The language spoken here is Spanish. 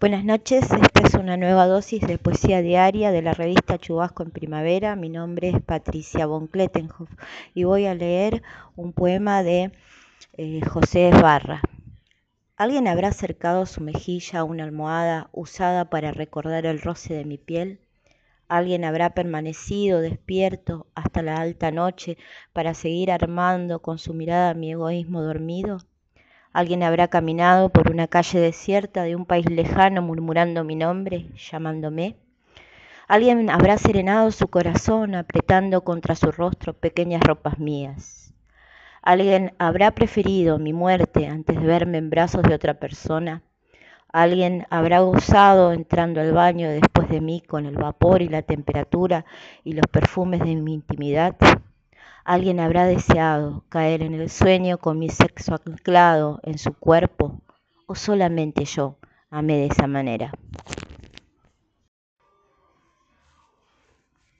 Buenas noches, esta es una nueva dosis de poesía diaria de la revista Chubasco en Primavera. Mi nombre es Patricia von Klettenhoff y voy a leer un poema de eh, José Esbarra. ¿Alguien habrá acercado su mejilla a una almohada usada para recordar el roce de mi piel? ¿Alguien habrá permanecido despierto hasta la alta noche para seguir armando con su mirada mi egoísmo dormido? Alguien habrá caminado por una calle desierta de un país lejano murmurando mi nombre, llamándome. Alguien habrá serenado su corazón apretando contra su rostro pequeñas ropas mías. Alguien habrá preferido mi muerte antes de verme en brazos de otra persona. Alguien habrá gozado entrando al baño después de mí con el vapor y la temperatura y los perfumes de mi intimidad. Alguien habrá deseado caer en el sueño con mi sexo anclado en su cuerpo, o solamente yo amé de esa manera.